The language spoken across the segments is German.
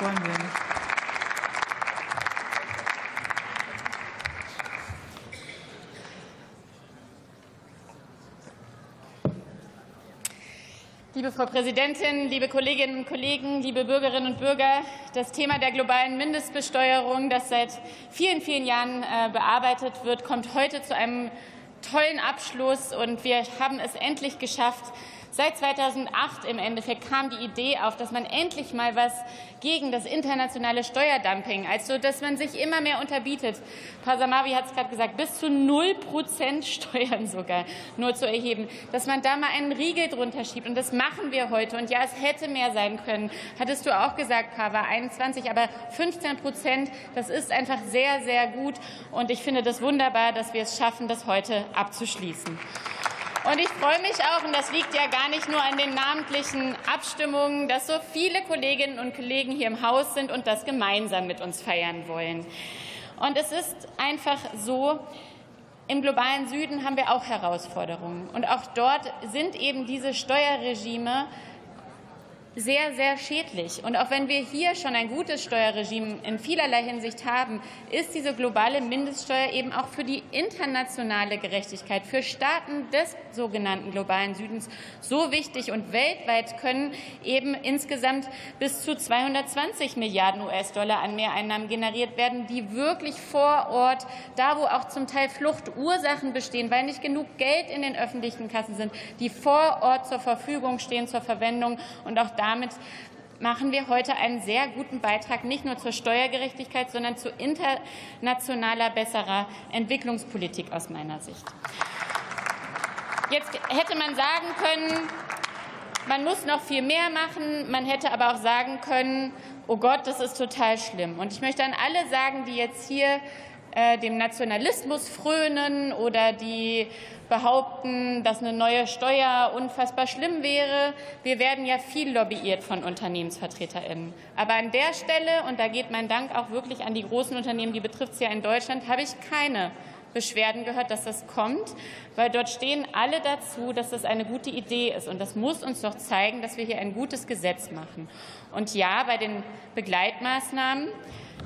wollen wir nicht. Liebe Frau Präsidentin, liebe Kolleginnen und Kollegen, liebe Bürgerinnen und Bürger! Das Thema der globalen Mindestbesteuerung, das seit vielen, vielen Jahren äh, bearbeitet wird, kommt heute zu einem tollen Abschluss. Und wir haben es endlich geschafft, Seit 2008 im Endeffekt kam die Idee auf, dass man endlich mal was gegen das internationale Steuerdumping, also dass man sich immer mehr unterbietet. Pasamavi hat es gerade gesagt, bis zu 0 Prozent Steuern sogar nur zu erheben, dass man da mal einen Riegel drunter schiebt. Und das machen wir heute. Und ja, es hätte mehr sein können. Hattest du auch gesagt, Pava, 21, aber 15 Prozent, das ist einfach sehr, sehr gut. Und ich finde das wunderbar, dass wir es schaffen, das heute abzuschließen. Und ich freue mich auch, und das liegt ja gar nicht nur an den namentlichen Abstimmungen, dass so viele Kolleginnen und Kollegen hier im Haus sind und das gemeinsam mit uns feiern wollen. Und es ist einfach so, im globalen Süden haben wir auch Herausforderungen. Und auch dort sind eben diese Steuerregime sehr, sehr schädlich. Und auch wenn wir hier schon ein gutes Steuerregime in vielerlei Hinsicht haben, ist diese globale Mindeststeuer eben auch für die internationale Gerechtigkeit, für Staaten des sogenannten globalen Südens so wichtig. Und weltweit können eben insgesamt bis zu 220 Milliarden US-Dollar an Mehreinnahmen generiert werden, die wirklich vor Ort, da wo auch zum Teil Fluchtursachen bestehen, weil nicht genug Geld in den öffentlichen Kassen sind, die vor Ort zur Verfügung stehen, zur Verwendung und auch damit machen wir heute einen sehr guten Beitrag nicht nur zur Steuergerechtigkeit, sondern zu internationaler besserer Entwicklungspolitik aus meiner Sicht. Jetzt hätte man sagen können, man muss noch viel mehr machen. Man hätte aber auch sagen können, oh Gott, das ist total schlimm. Und ich möchte an alle sagen, die jetzt hier äh, dem Nationalismus frönen oder die behaupten, dass eine neue Steuer unfassbar schlimm wäre. Wir werden ja viel lobbyiert von UnternehmensvertreterInnen. Aber an der Stelle, und da geht mein Dank auch wirklich an die großen Unternehmen, die betrifft es ja in Deutschland, habe ich keine Beschwerden gehört, dass das kommt, weil dort stehen alle dazu, dass das eine gute Idee ist. Und das muss uns doch zeigen, dass wir hier ein gutes Gesetz machen. Und ja, bei den Begleitmaßnahmen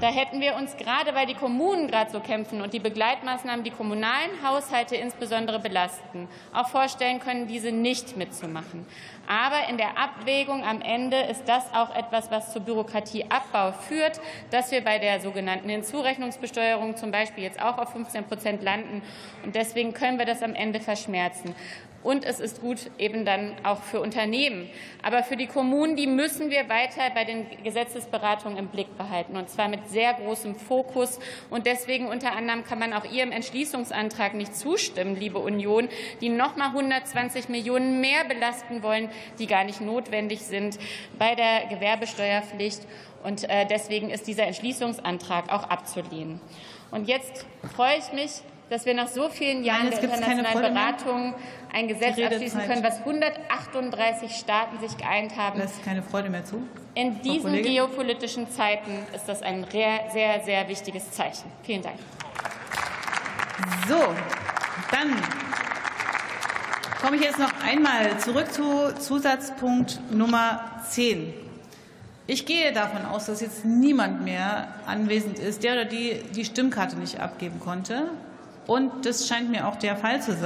da hätten wir uns gerade, weil die Kommunen gerade so kämpfen und die Begleitmaßnahmen die kommunalen Haushalte insbesondere belasten, auch vorstellen können, diese nicht mitzumachen. Aber in der Abwägung am Ende ist das auch etwas, was zu Bürokratieabbau führt, dass wir bei der sogenannten Hinzurechnungsbesteuerung zum Beispiel jetzt auch auf 15 Prozent landen. Und deswegen können wir das am Ende verschmerzen. Und es ist gut eben dann auch für Unternehmen. Aber für die Kommunen, die müssen wir weiter bei den Gesetzesberatungen im Blick behalten, und zwar mit sehr großem Fokus. Und deswegen unter anderem kann man auch Ihrem Entschließungsantrag nicht zustimmen, liebe Union, die noch mal 120 Millionen mehr belasten wollen, die gar nicht notwendig sind bei der Gewerbesteuerpflicht. Und äh, deswegen ist dieser Entschließungsantrag auch abzulehnen. Und jetzt freue ich mich, dass wir nach so vielen Jahren Nein, der internationalen Beratungen ein Gesetz abschließen können, was 138 Staaten sich geeint haben. Lässt keine Freude mehr zu. In diesen geopolitischen Zeiten ist das ein sehr, sehr wichtiges Zeichen. Vielen Dank. So, dann komme ich jetzt noch einmal zurück zu Zusatzpunkt Nummer 10. Ich gehe davon aus, dass jetzt niemand mehr anwesend ist, der oder die die Stimmkarte nicht abgeben konnte. Und das scheint mir auch der Fall zu sein.